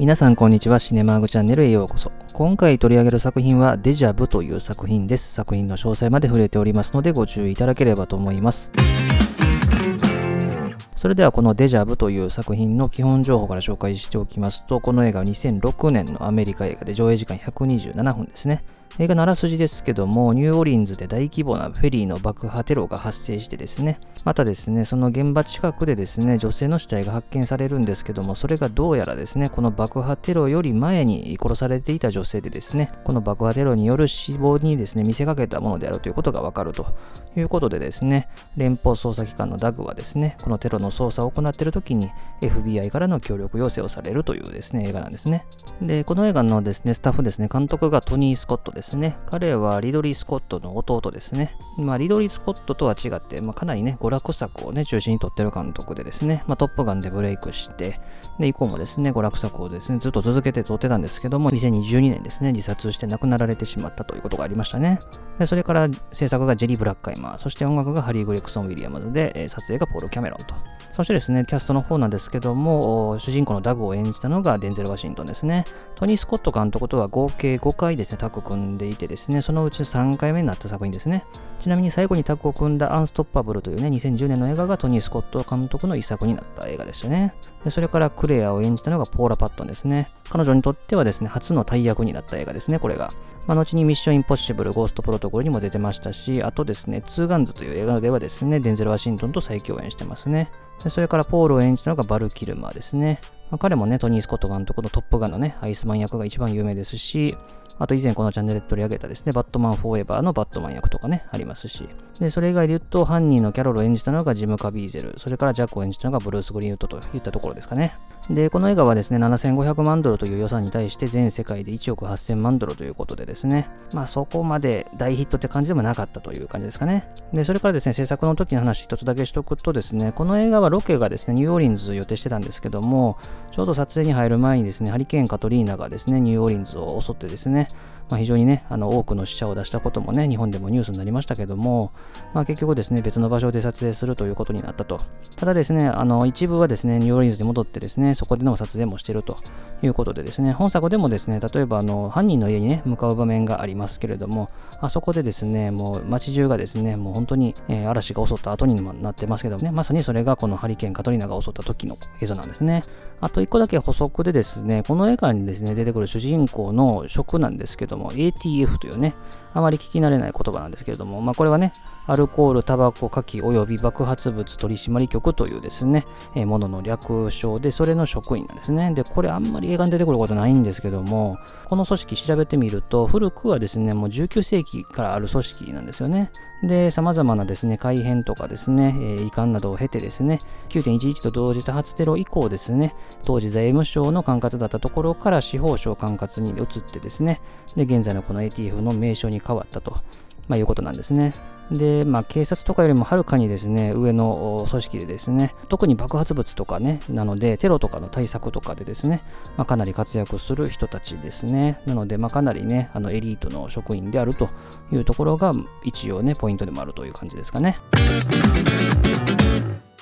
皆さんこんにちは。シネマーグチャンネルへようこそ。今回取り上げる作品はデジャブという作品です。作品の詳細まで触れておりますのでご注意いただければと思います。それではこのデジャブという作品の基本情報から紹介しておきますと、この映画は2006年のアメリカ映画で上映時間127分ですね。映画のあらすじですけども、ニューオリンズで大規模なフェリーの爆破テロが発生してですね、またですね、その現場近くでですね、女性の死体が発見されるんですけども、それがどうやらですね、この爆破テロより前に殺されていた女性でですね、この爆破テロによる死亡にですね、見せかけたものであるということがわかるということでですね、連邦捜査機関のダグはですね、このテロの捜査を行っている時に FBI からの協力要請をされるというですね、映画なんですね。で、この映画のですね、スタッフですね、監督がトニー・スコットですですね。彼はリドリー・スコットの弟ですね。まあ、リドリー・スコットとは違って、まあ、かなりね、娯楽作をね、中心に撮ってる監督でですね、まあ、トップガンでブレイクして、で、以降もですね、娯楽作をですね、ずっと続けて撮ってたんですけども、2022年ですね、自殺して亡くなられてしまったということがありましたね。で、それから制作がジェリー・ブラッカイマー、そして音楽がハリー・グレクソン・ウィリアムズで、撮影がポール・キャメロンと。そしてですね、キャストの方なんですけども、主人公のダグを演じたのがデンゼル・ワシントンですね。トニー・スコット監督とは合計5回ですね、タッグ組んんでいてですね、そのうち3回目になった作品ですね。ちなみに最後にタッグを組んだアンストッパブルというね、2010年の映画がトニー・スコット監督の遺作になった映画でしたね。でそれからクレアを演じたのがポーラ・パットンですね。彼女にとってはですね、初の大役になった映画ですね、これが。まあ、後にミッション・インポッシブル、ゴースト・プロトコルにも出てましたし、あとですね、ツーガンズという映画ではですね、デンゼル・ワシントンと再共演してますね。でそれからポールを演じたのがバル・キルマーですね。ま、彼もね、トニー・スコット監督のトップガンのね、アイスマン役が一番有名ですし、あと以前このチャンネルで取り上げたですね、バットマンフォーエバーのバットマン役とかね、ありますし。で、それ以外で言うと、犯人のキャロルを演じたのがジム・カビーゼル、それからジャックを演じたのがブルース・グリーンウッドといったところですかね。で、この映画はですね、7500万ドルという予算に対して全世界で1億8000万ドルということでですね、まあそこまで大ヒットって感じでもなかったという感じですかね。で、それからですね、制作の時の話一つだけしとくとですね、この映画はロケがですね、ニューオーリンズ予定してたんですけども、ちょうど撮影に入る前にですね、ハリケーン・カトリーナがですね、ニューオーリンズを襲ってですね、まあ、非常にね、あの多くの死者を出したこともね、日本でもニュースになりましたけども、まあ、結局ですね、別の場所で撮影するということになったと。ただですね、あの一部はですね、ニューオーリンズに戻ってですね、そこでの撮影もしているということでですね、本作でもですね、例えばあの犯人の家にね、向かう場面がありますけれども、あそこでですね、もう街中がですね、もう本当に、えー、嵐が襲った後にもなってますけどね、まさにそれがこのハリケーンカトリーナが襲った時の映像なんですね。あと一個だけ補足でですね、この映画にですね、出てくる主人公の職なんですですけども、ATF というね、あまり聞き慣れない言葉なんですけれども、まあこれはね、アルコール、タバコ、火器及び爆発物取締局というですね、えー、ものの略称で、それの職員なんですね。で、これあんまり映画に出てくることないんですけども、この組織調べてみると、古くはですね、もう19世紀からある組織なんですよね。で、様々なですね、改変とかですね、えー、遺憾などを経てですね、9.11と同時多発テロ以降ですね、当時財務省の管轄だったところから司法省管轄に移ってですね、で、現在のこの ATF の名称に変わったと、まあ、いうことなんですね。で、まあ、警察とかよりもはるかにですね、上の組織でですね、特に爆発物とかね、なので、テロとかの対策とかでですね、まあ、かなり活躍する人たちですね。なので、まあ、かなりね、あのエリートの職員であるというところが、一応ね、ポイントでもあるという感じですかね。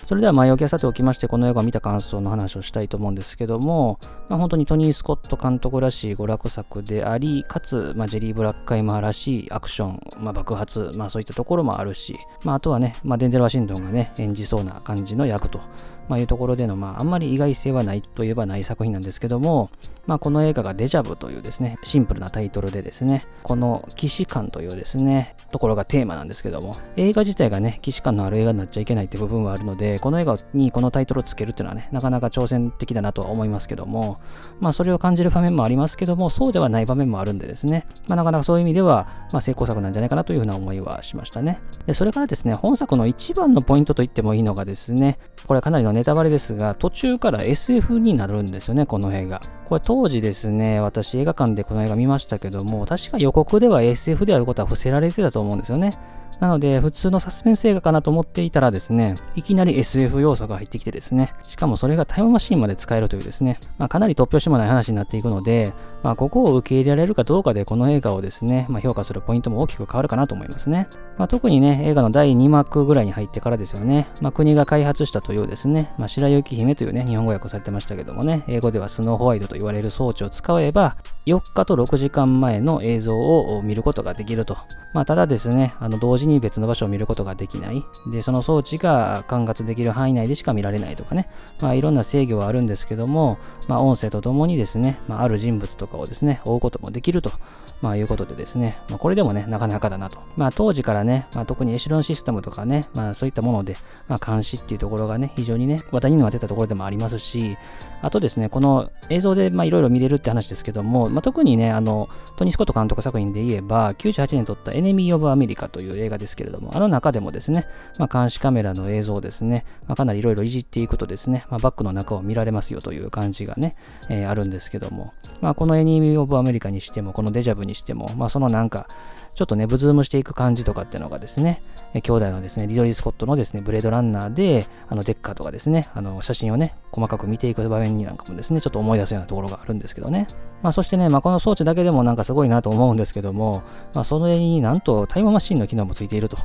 それでは前置きはさておきまして、この映画を見た感想の話をしたいと思うんですけども、まあ、本当にトニー・スコット監督らしい娯楽作であり、かつ、まあ、ジェリー・ブラックカイマーらしいアクション、まあ、爆発、まあ、そういったところもあるし、まあ、あとはね、まあ、デンゼル・ワシントンがね、演じそうな感じの役とまあ、いうところでの、まあ、あんまり意外性はないといえばない作品なんですけども、まあ、この映画がデジャブというですね、シンプルなタイトルでですね、この騎士感というですね、ところがテーマなんですけども、映画自体がね、騎士感のある映画になっちゃいけないっていう部分はあるので、この映画にこのタイトルをつけるっていうのはね、なかなか挑戦的だなとは思いますけども、まあ、それを感じる場面もありますけども、そうではない場面もあるんでですね、まあ、なかなかそういう意味では、まあ、成功作なんじゃないかなというふうな思いはしましたね。で、それからですね、本作の一番のポイントと言ってもいいのがですね、これかなりのネタバレですが、途中から SF になるんですよね、この映画。これ当時ですね、私映画館でこの映画見ましたけども、確か予告では SF であることは伏せられてたと思うんですよね。なので、普通のサスペンス映画かなと思っていたらですね、いきなり SF 要素が入ってきてですね、しかもそれがタイムマシンまで使えるというですね、まあ、かなり突拍子もない話になっていくので、まあ、ここを受け入れられるかどうかで、この映画をですね、まあ、評価するポイントも大きく変わるかなと思いますね。まあ、特にね、映画の第2幕ぐらいに入ってからですよね、まあ、国が開発したというですね、まあ、白雪姫というね、日本語訳されてましたけどもね、英語ではスノーホワイトと言われる装置を使えば、4日と6時間前の映像を見ることができると。まあ、ただですね、あの同時に別の場所を見ることができない。で、その装置が管轄できる範囲内でしか見られないとかね、まあ、いろんな制御はあるんですけども、まあ、音声とともにですね、まあ、ある人物とかをですね、追うこともできると、まあ、いうことでですね、まあ、これでもね、なかなかだなと。まあ、当時からね、まあ、特にエシロンシステムとかね、まあ、そういったもので、まあ、監視っていうところがね、非常にね、話題になってたところでもありますし、あとですね、この映像でまあいろいろ見れるって話ですけども、まあ、特にね、あの、トニー・スコット監督作品で言えば、98年撮ったエネミー・オブ・アメリカという映画ですけれども、あの中でもですね、まあ、監視カメラの映像をですね、まあ、かなりいろいろいじっていくとですね、まあ、バックの中を見られますよという感じがね、えー、あるんですけども、まあ、このエネミー・オブ・アメリカにしても、このデジャブににしても、まあ、そのなんか、ちょっとね、ブズームしていく感じとかっていうのがですね、兄弟のですね、リドリー・スコットのですね、ブレードランナーで、あの、デッカーとかですね、あの、写真をね、細かく見ていく場面になんかもですね、ちょっと思い出すようなところがあるんですけどね。まあ、そしてね、まあ、この装置だけでもなんかすごいなと思うんですけども、まあ、それになんとタイムマシンの機能もついていると。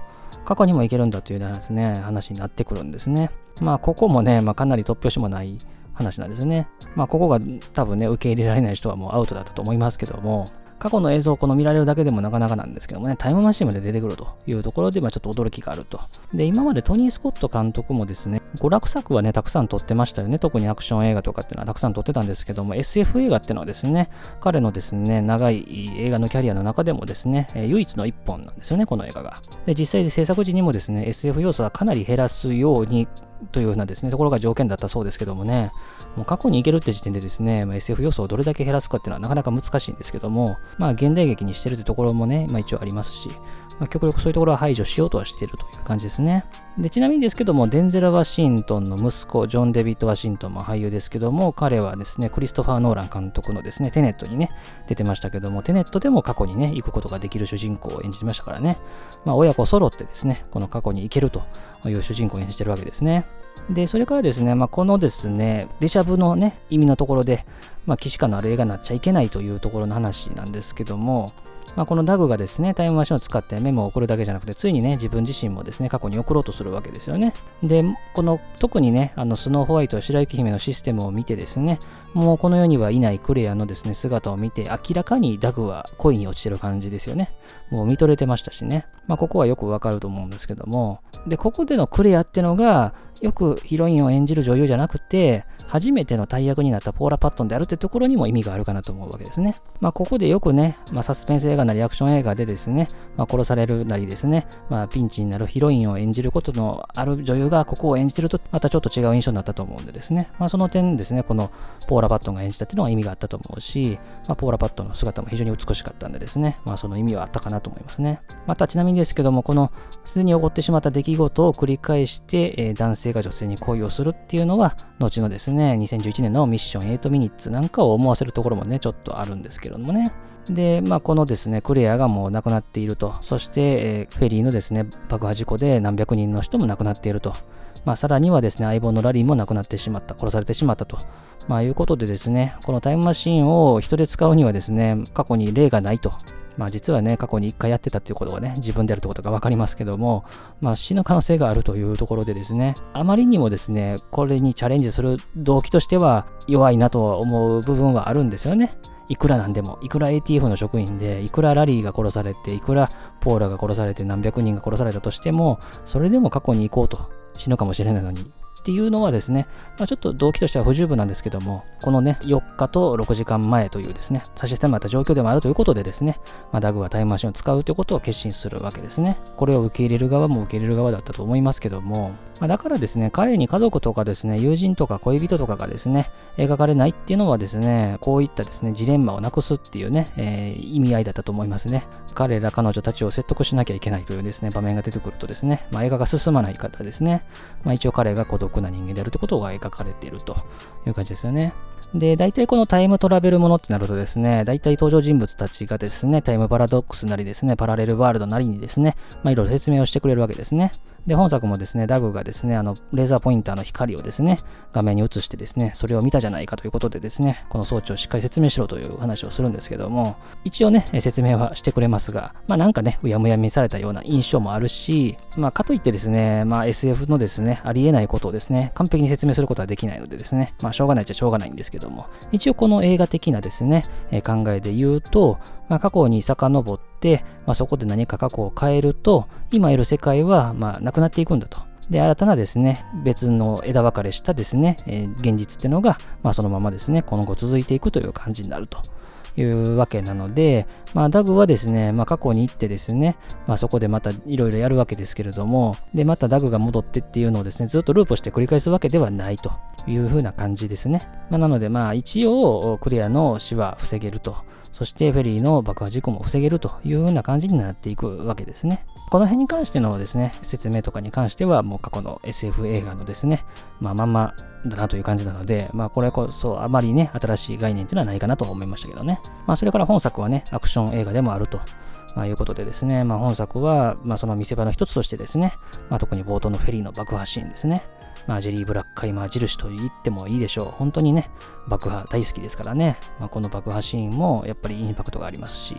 過去にもいけるんだというようなですね、話になってくるんですね。まあ、ここもね、まあ、かなり突拍子もない話なんですよね。まあ、ここが多分ね、受け入れられない人はもうアウトだったと思いますけども、過去の映像をこの見られるだけでもなかなかなんですけどもね、タイムマシンまで出てくるというところで、まあ、ちょっと驚きがあると。で、今までトニー・スコット監督もですね、娯楽作はね、たくさん撮ってましたよね。特にアクション映画とかっていうのはたくさん撮ってたんですけども、SF 映画っていうのはですね、彼のですね、長い映画のキャリアの中でもですね、唯一の一本なんですよね、この映画が。で、実際で制作時にもですね、SF 要素はかなり減らすようにというふうなですね、ところが条件だったそうですけどもね、もう過去に行けるって時点でですね、まあ、SF 要素をどれだけ減らすかっていうのはなかなか難しいんですけども、まあ現代劇にしてるってところもね、まあ一応ありますし、まあ、極力そういうところは排除しようとはしているという感じですね。で、ちなみにですけども、デンゼル・ワシントンの息子、ジョン・デビッド・ワシントンも俳優ですけども、彼はですね、クリストファー・ノーラン監督のですね、テネットにね、出てましたけども、テネットでも過去にね、行くことができる主人公を演じてましたからね、まあ親子揃ってですね、この過去に行けるという主人公を演じてるわけですね。で、それからですね、まあ、このですね、デジャブのね、意味のところで、まあ、既視感のある映画になっちゃいけないというところの話なんですけども、まあ、このダグがですね、タイムマシンを使ってメモを送るだけじゃなくて、ついにね、自分自身もですね、過去に送ろうとするわけですよね。で、この、特にね、あの、スノーホワイト、白雪姫のシステムを見てですね、もうこの世にはいないクレアのですね、姿を見て、明らかにダグは恋に落ちてる感じですよね。もう見とれてましたしね。まあ、ここはよくわかると思うんですけども、で、ここでのクレアってのが、よくヒロインを演じる女優じゃなくて、初めての大役になったポーラ・パットンであるってところにも意味があるかなと思うわけですね。まあ、ここでよくね、まあ、サスペンス映画なりアクション映画でですね、まあ、殺されるなりですね、まあ、ピンチになるヒロインを演じることのある女優がここを演じてると、またちょっと違う印象になったと思うんでですね、まあ、その点ですね、このポーラ・パットンが演じたっていうのは意味があったと思うし、まあ、ポーラ・パットンの姿も非常に美しかったんでですね、まあ、その意味はあったかなと思いますね。またちなみにですけども、このすでに起こってしまった出来事を繰り返して、えー、男性が女性に恋をするっていうのは、後のですね、2011年のミッション8ミニッツなんかを思わせるところもね、ちょっとあるんですけれどもね。で、まあ、このですね、クレアがもう亡くなっていると。そして、え、フェリーのですね、爆破事故で何百人の人も亡くなっていると。まあ、さらにはですね、相棒のラリーも亡くなってしまった、殺されてしまったと。まあ、いうことでですね、このタイムマシンを人で使うにはですね、過去に例がないと。まあ実はね、過去に1回やってたっていうことがね、自分であるってことが分かりますけども、まあ死ぬ可能性があるというところでですね、あまりにもですね、これにチャレンジする動機としては弱いなとは思う部分はあるんですよね。いくらなんでも、いくら ATF の職員で、いくらラリーが殺されて、いくらポーラが殺されて何百人が殺されたとしても、それでも過去に行こうと、死ぬかもしれないのにっていうのはですね、まあ、ちょっと動機としては不十分なんですけども、このね、4日と6時間前というですね、差し迫った状況でもあるということでですね、まあ、ダグはタイムマシンを使うということを決心するわけですね。これを受け入れる側も受け入れる側だったと思いますけども、まあ、だからですね、彼に家族とかですね、友人とか恋人とかがですね、描かれないっていうのはですね、こういったですね、ジレンマをなくすっていうね、えー、意味合いだったと思いますね。彼ら彼女たちを説得しなきゃいけないというですね、場面が出てくるとですね、まあ、映画が進まないからですね、まあ、一応彼が孤独な人間であるということが描かれているという感じですよね。で、大体このタイムトラベルものってなるとですね、大体登場人物たちがですね、タイムパラドックスなりですね、パラレルワールドなりにですね、まあいろいろ説明をしてくれるわけですね。で、本作もですね、ダグがですね、あの、レーザーポインターの光をですね、画面に映してですね、それを見たじゃないかということでですね、この装置をしっかり説明しろという話をするんですけども、一応ね、説明はしてくれますが、まあなんかね、うやむやみされたような印象もあるし、まあかといってですね、まあ SF のですね、ありえないことをですね、完璧に説明することはできないのでですね、まあしょうがないっちゃしょうがないんですけども、一応この映画的なですね、考えで言うと、まあ、過去に遡って、まあ、そこで何か過去を変えると、今いる世界はまあなくなっていくんだと。で、新たなですね、別の枝分かれしたですね、えー、現実っていうのが、まあ、そのままですね、今後続いていくという感じになると。いうわけなので、まあ、ダグはですね、まあ、過去に行ってですね、まあ、そこでまたいろいろやるわけですけれども、で、またダグが戻ってっていうのをですね、ずっとループして繰り返すわけではないというふうな感じですね。まあ、なので、まあ、一応、クリアの死は防げると。そしてフェリーの爆破事故も防げるというような感じになっていくわけですね。この辺に関してのですね、説明とかに関しては、もう過去の SF 映画のですね、まあまんまだなという感じなので、まあこれこそあまりね、新しい概念っていうのはないかなと思いましたけどね。まあそれから本作はね、アクション映画でもあると。まあ、いうことでですね、まあ、本作は、まあ、その見せ場の一つとしてですね、まあ、特に冒頭のフェリーの爆破シーンですね、まあ、ジェリー・ブラックカイマー印と言ってもいいでしょう。本当にね、爆破大好きですからね、まあ、この爆破シーンもやっぱりインパクトがありますし、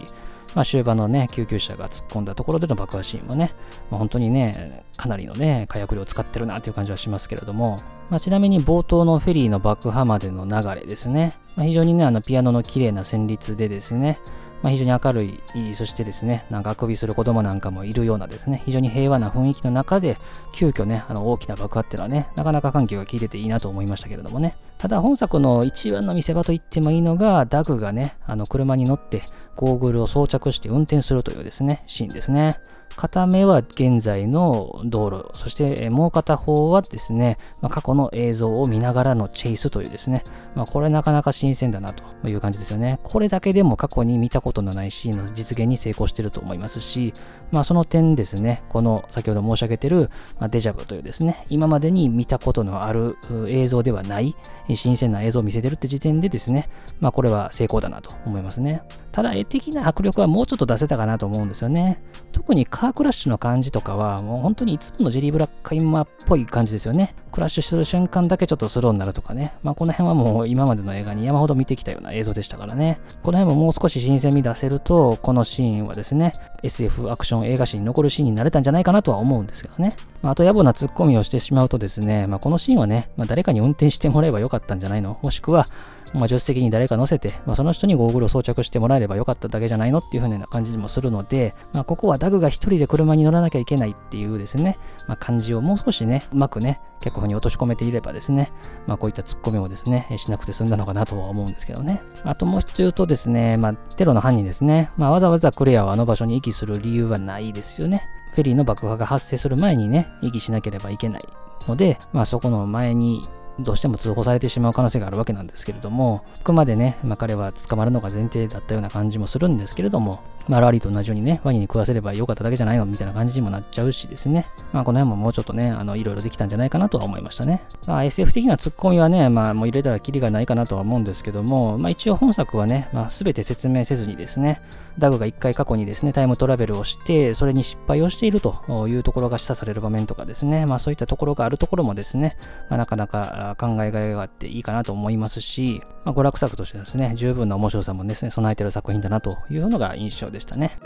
まあ、終盤のね、救急車が突っ込んだところでの爆破シーンもね、まあ、本当にね、かなりのね、火薬量を使ってるなという感じはしますけれども、まあ、ちなみに冒頭のフェリーの爆破までの流れですね、まあ、非常にね、あのピアノの綺麗な旋律でですね、まあ、非常に明るい、そしてですね、なんかあくびする子供なんかもいるようなですね、非常に平和な雰囲気の中で、急遽ね、あの大きな爆破っていうのはね、なかなか環境が効いてていいなと思いましたけれどもね。ただ本作の一番の見せ場と言ってもいいのが、ダグがね、あの車に乗ってゴーグルを装着して運転するというですね、シーンですね。片目は現在の道路、そしてもう片方はですね、まあ、過去の映像を見ながらのチェイスというですね、まあ、これなかなか新鮮だなという感じですよね。これだけでも過去に見たことのないシーンの実現に成功してると思いますし、まあ、その点ですね、この先ほど申し上げている、まデジャブというですね、今までに見たことのある映像ではない新鮮な映像を見せてるって時点でですね、まあこれは成功だなと思いますね。ただ絵的な迫力はもうちょっと出せたかなと思うんですよね。特にカークラッシュの感じとかはもう本当にいつものジェリーブラックカイマーっぽい感じですよね。クラッシュする瞬間だけちょっとスローになるとかね。まあこの辺はもう今までの映画に山ほど見てきたような映像でしたからね。この辺ももう少し新鮮味出せると、このシーンはですね、SF アクション映画史に残るシーンになれたんじゃないかなとは思うんですけどね。まあ、あと野暮なツッコミをしてしまうとですね、まあ、このシーンはね、まあ、誰かに運転してもらえばよかったんじゃないの？もしくは、まあ、助手席に誰か乗せて、まあ、その人にゴーグルを装着してもらえればよかっただけじゃないのっていう風な感じもするので、まあ、ここはダグが一人で車に乗らなきゃいけないっていうですね、まあ、感じをもう少しね、うまくね、脚本に落とし込めていればですね、まあ、こういったツッコミをですね、しなくて済んだのかなとは思うんですけどね。あともう一つ言うとですね、まあ、テロの犯人ですね、まあ、わざわざクレアをあの場所に遺棄する理由はないですよね。フェリーの爆破が発生する前にね、遺棄しなければいけないので、まあ、そこの前にどうしても通報されてしまう可能性があるわけなんですけれども、あくまでね、まあ、彼は捕まるのが前提だったような感じもするんですけれども、まあ、ラリーと同じようにね、ワニに食わせればよかっただけじゃないのみたいな感じにもなっちゃうしですね、まあ、この辺ももうちょっとね、あの、いろいろできたんじゃないかなとは思いましたね。まあ、SF 的なツッコミはね、まあ、もう入れたらキリがないかなとは思うんですけども、まあ、一応本作はね、まあ、全て説明せずにですね、ダグが一回過去にですね、タイムトラベルをして、それに失敗をしているというところが示唆される場面とかですね、まあそういったところがあるところもですね、まあ、なかなか考えがいがあっていいかなと思いますし、まあ、娯楽作としてですね、十分な面白さもですね、備えてる作品だなというのが印象でしたね。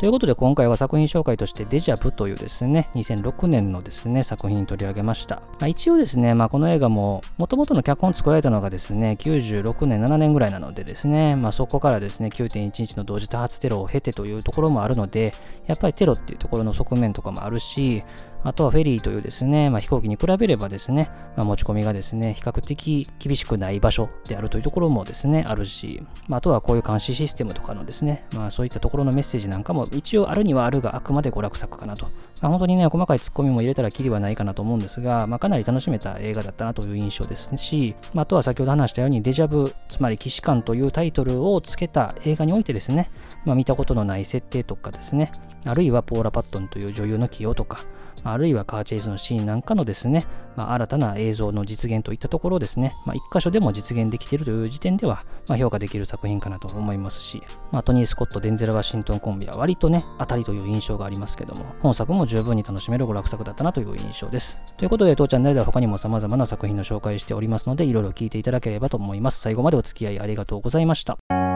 ということで今回は作品紹介としてデジャブというですね、2006年のですね、作品取り上げました。まあ、一応ですね、まあ、この映画も元々の脚本作られたのがですね、96年、7年ぐらいなのでですね、まあ、そこからですね、9.11の同時多発テロを経てというところもあるので、やっぱりテロっていうところの側面とかもあるし、あとはフェリーというですね、まあ、飛行機に比べればですね、まあ、持ち込みがですね、比較的厳しくない場所であるというところもですね、あるし、まあ、あとはこういう監視システムとかのですね、まあ、そういったところのメッセージなんかも一応あるにはあるが、あくまで娯楽作かなと。まあ、本当にね、細かいツッコミも入れたらきりはないかなと思うんですが、まあ、かなり楽しめた映画だったなという印象ですし、まあ、あとは先ほど話したように、デジャブ、つまり騎士官というタイトルをつけた映画においてですね、まあ、見たことのない設定とかですね、あるいはポーラ・パットンという女優の起用とか、あるいはカーチェイスのシーンなんかのですね、まあ、新たな映像の実現といったところをですね、まあ、一箇所でも実現できているという時点では、まあ、評価できる作品かなと思いますし、まあ、トニー・スコット、デンゼル・ワシントンコンビは割とね、当たりという印象がありますけども、本作も十分に楽しめる娯楽作だったなという印象です。ということで、当チャンネルでは他にも様々な作品の紹介しておりますので、いろいろ聞いていただければと思います。最後までお付き合いありがとうございました。